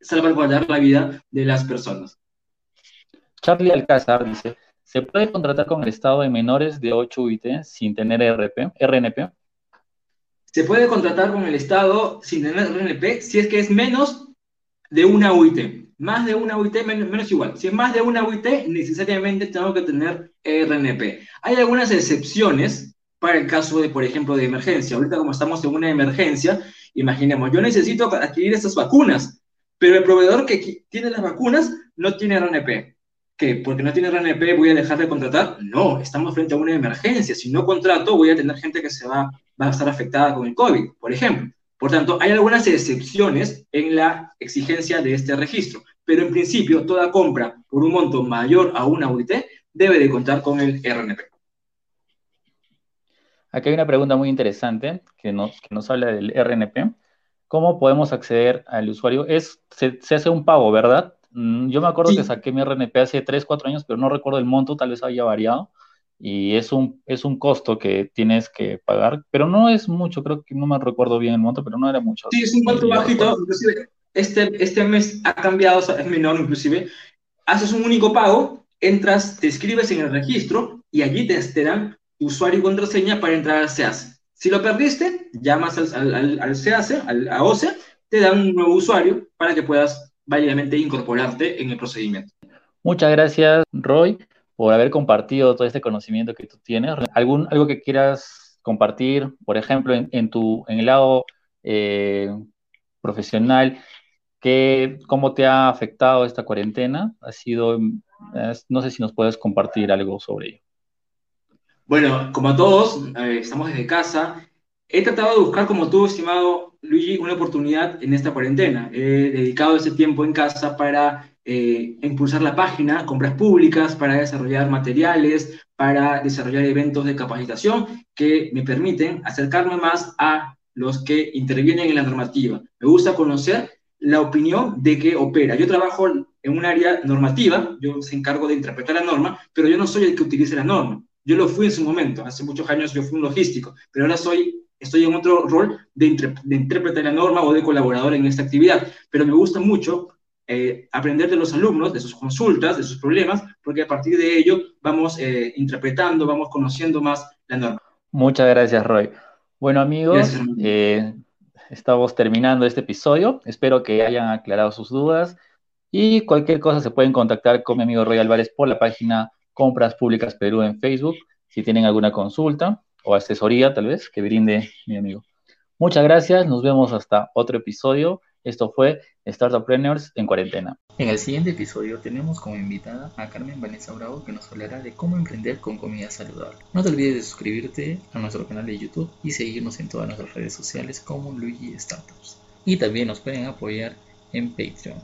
salvaguardar la vida de las personas. Charlie Alcázar dice, ¿se puede contratar con el Estado de menores de 8 UIT sin tener RP, RNP? Se puede contratar con el Estado sin tener RNP si es que es menos de una UIT. Más de una UIT, menos, igual. Si es más de una UIT, necesariamente tengo que tener RNP. Hay algunas excepciones para el caso de, por ejemplo, de emergencia. Ahorita como estamos en una emergencia, imaginemos, yo necesito adquirir estas vacunas, pero el proveedor que tiene las vacunas no tiene RNP. ¿Qué? ¿Porque no tiene RNP voy a dejar de contratar? No, estamos frente a una emergencia. Si no contrato, voy a tener gente que se va, va a estar afectada con el COVID, por ejemplo. Por tanto, hay algunas excepciones en la exigencia de este registro, pero en principio toda compra por un monto mayor a una UIT debe de contar con el RNP. Aquí hay una pregunta muy interesante que nos, que nos habla del RNP. ¿Cómo podemos acceder al usuario? Es, se, hace un pago, ¿verdad? Mm, yo me acuerdo que saqué mi RNP hace 3, 4 años, pero no recuerdo el monto, tal vez haya variado y es un, es un costo que tienes que pagar, pero no es mucho, creo que no me recuerdo bien el monto, pero no era mucho. Sí, es un monto bajito, inclusive este, este mes ha cambiado, es menor inclusive, haces un único pago, entras, te escribes en el registro y allí te, te dan usuario y contraseña para entrar al SEAS. Si lo perdiste, llamas al, al, al SEAS, al, a OCE, te dan un nuevo usuario para que puedas válidamente incorporarte en el procedimiento. Muchas gracias, Roy por haber compartido todo este conocimiento que tú tienes. ¿Algún, ¿Algo que quieras compartir, por ejemplo, en, tu, en el lado eh, profesional? Que, ¿Cómo te ha afectado esta cuarentena? Ha sido, no sé si nos puedes compartir algo sobre ello. Bueno, como a todos, eh, estamos desde casa. He tratado de buscar, como tú, estimado Luigi, una oportunidad en esta cuarentena. He dedicado ese tiempo en casa para eh, impulsar la página, compras públicas, para desarrollar materiales, para desarrollar eventos de capacitación que me permiten acercarme más a los que intervienen en la normativa. Me gusta conocer la opinión de que opera. Yo trabajo en un área normativa, yo se encargo de interpretar la norma, pero yo no soy el que utilice la norma. Yo lo fui en su momento, hace muchos años yo fui un logístico, pero ahora soy, estoy en otro rol de, de interpretar la norma o de colaborador en esta actividad. Pero me gusta mucho eh, aprender de los alumnos, de sus consultas, de sus problemas, porque a partir de ello vamos eh, interpretando, vamos conociendo más la norma. Muchas gracias, Roy. Bueno, amigos, eh, estamos terminando este episodio. Espero que hayan aclarado sus dudas y cualquier cosa se pueden contactar con mi amigo Roy Álvarez por la página Compras Públicas Perú en Facebook si tienen alguna consulta o asesoría tal vez que brinde mi amigo. Muchas gracias, nos vemos hasta otro episodio. Esto fue Startuppreneurs en cuarentena. En el siguiente episodio tenemos como invitada a Carmen Vanessa Bravo que nos hablará de cómo emprender con comida saludable. No te olvides de suscribirte a nuestro canal de YouTube y seguirnos en todas nuestras redes sociales como Luigi Startups. Y también nos pueden apoyar en Patreon.